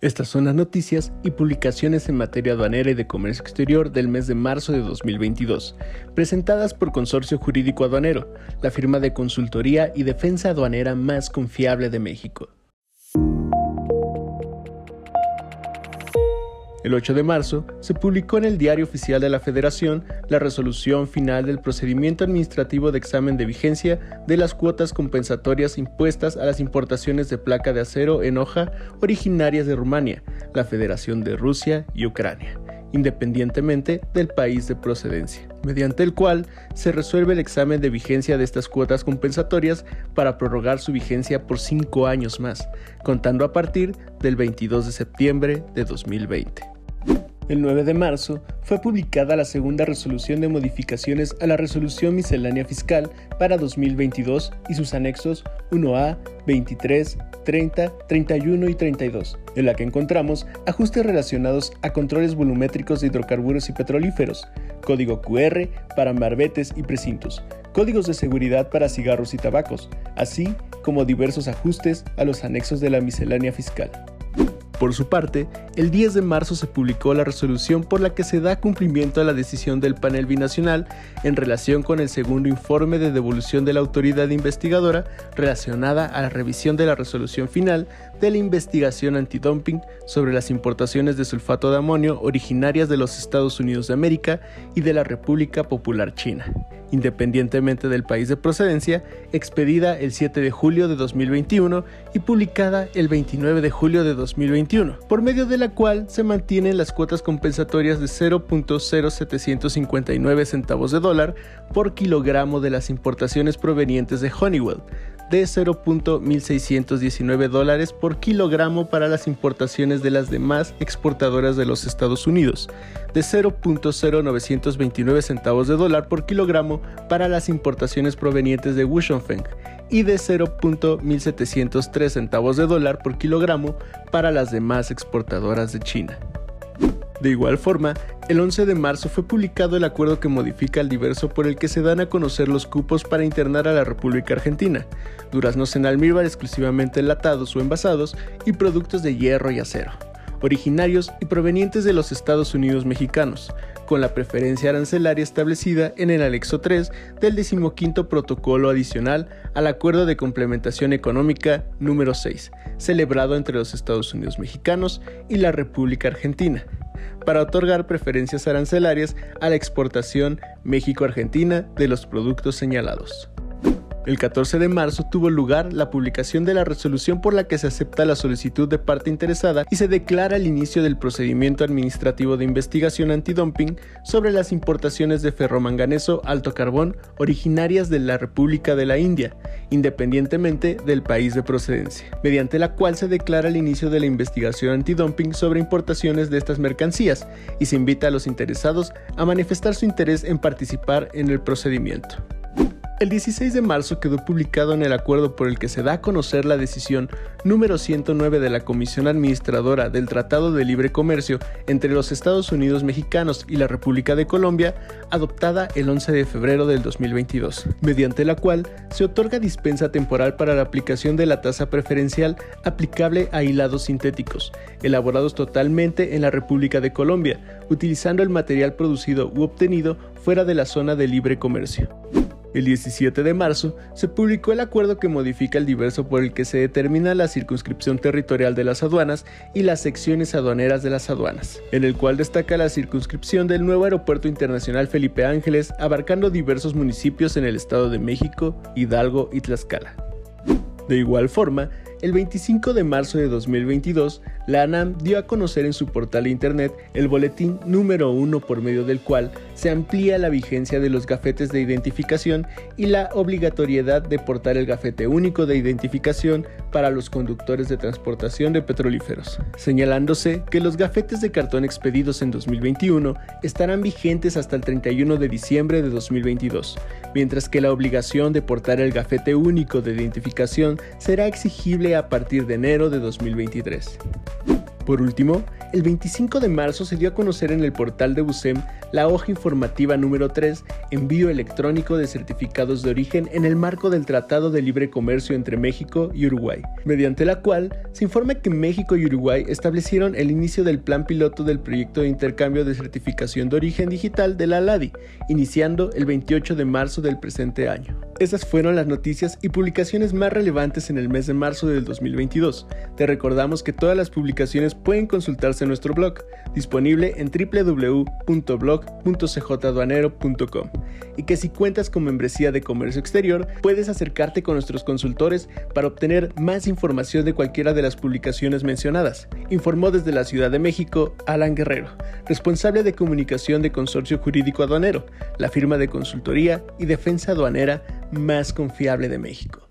Estas son las noticias y publicaciones en materia aduanera y de comercio exterior del mes de marzo de 2022, presentadas por Consorcio Jurídico Aduanero, la firma de consultoría y defensa aduanera más confiable de México. El 8 de marzo se publicó en el Diario Oficial de la Federación la resolución final del procedimiento administrativo de examen de vigencia de las cuotas compensatorias impuestas a las importaciones de placa de acero en hoja originarias de Rumania, la Federación de Rusia y Ucrania, independientemente del país de procedencia, mediante el cual se resuelve el examen de vigencia de estas cuotas compensatorias para prorrogar su vigencia por cinco años más, contando a partir del 22 de septiembre de 2020. El 9 de marzo fue publicada la segunda resolución de modificaciones a la resolución miscelánea fiscal para 2022 y sus anexos 1A, 23, 30, 31 y 32, en la que encontramos ajustes relacionados a controles volumétricos de hidrocarburos y petrolíferos, código QR para marbetes y precintos, códigos de seguridad para cigarros y tabacos, así como diversos ajustes a los anexos de la miscelánea fiscal. Por su parte, el 10 de marzo se publicó la resolución por la que se da cumplimiento a la decisión del panel binacional en relación con el segundo informe de devolución de la autoridad investigadora relacionada a la revisión de la resolución final de la investigación antidumping sobre las importaciones de sulfato de amonio originarias de los Estados Unidos de América y de la República Popular China independientemente del país de procedencia, expedida el 7 de julio de 2021 y publicada el 29 de julio de 2021, por medio de la cual se mantienen las cuotas compensatorias de 0.0759 centavos de dólar por kilogramo de las importaciones provenientes de Honeywell, de 0.1619 dólares por kilogramo para las importaciones de las demás exportadoras de los Estados Unidos, de 0.0929 centavos de dólar por kilogramo para las importaciones provenientes de Wushonfeng y de 0.1703 centavos de dólar por kilogramo para las demás exportadoras de China. De igual forma, el 11 de marzo fue publicado el acuerdo que modifica el diverso por el que se dan a conocer los cupos para internar a la República Argentina, duraznos en almíbar exclusivamente enlatados o envasados y productos de hierro y acero, originarios y provenientes de los Estados Unidos mexicanos, con la preferencia arancelaria establecida en el anexo 3 del 15 protocolo adicional al Acuerdo de Complementación Económica número 6, celebrado entre los Estados Unidos mexicanos y la República Argentina para otorgar preferencias arancelarias a la exportación México-Argentina de los productos señalados. El 14 de marzo tuvo lugar la publicación de la resolución por la que se acepta la solicitud de parte interesada y se declara el inicio del procedimiento administrativo de investigación antidumping sobre las importaciones de ferromanganeso alto carbón originarias de la República de la India, independientemente del país de procedencia, mediante la cual se declara el inicio de la investigación antidumping sobre importaciones de estas mercancías y se invita a los interesados a manifestar su interés en participar en el procedimiento. El 16 de marzo quedó publicado en el acuerdo por el que se da a conocer la decisión número 109 de la Comisión Administradora del Tratado de Libre Comercio entre los Estados Unidos mexicanos y la República de Colombia, adoptada el 11 de febrero del 2022, mediante la cual se otorga dispensa temporal para la aplicación de la tasa preferencial aplicable a hilados sintéticos, elaborados totalmente en la República de Colombia, utilizando el material producido u obtenido fuera de la zona de libre comercio. El 17 de marzo se publicó el acuerdo que modifica el diverso por el que se determina la circunscripción territorial de las aduanas y las secciones aduaneras de las aduanas, en el cual destaca la circunscripción del nuevo Aeropuerto Internacional Felipe Ángeles, abarcando diversos municipios en el Estado de México, Hidalgo y Tlaxcala. De igual forma, el 25 de marzo de 2022, la ANAM dio a conocer en su portal internet el boletín número 1 por medio del cual se amplía la vigencia de los gafetes de identificación y la obligatoriedad de portar el gafete único de identificación para los conductores de transportación de petrolíferos, señalándose que los gafetes de cartón expedidos en 2021 estarán vigentes hasta el 31 de diciembre de 2022, mientras que la obligación de portar el gafete único de identificación será exigible a partir de enero de 2023. Por último, el 25 de marzo se dio a conocer en el portal de BUSEM la hoja informativa número 3, envío electrónico de certificados de origen en el marco del Tratado de Libre Comercio entre México y Uruguay, mediante la cual se informa que México y Uruguay establecieron el inicio del plan piloto del proyecto de intercambio de certificación de origen digital de la LADI, iniciando el 28 de marzo del presente año. Esas fueron las noticias y publicaciones más relevantes en el mes de marzo del 2022. Te recordamos que todas las publicaciones pueden consultarse en nuestro blog, disponible en www.blog.cjaduanero.com, y que si cuentas con membresía de comercio exterior, puedes acercarte con nuestros consultores para obtener más información de cualquiera de las publicaciones mencionadas. Informó desde la Ciudad de México Alan Guerrero, responsable de comunicación de Consorcio Jurídico Aduanero, la firma de consultoría y defensa aduanera más confiable de México.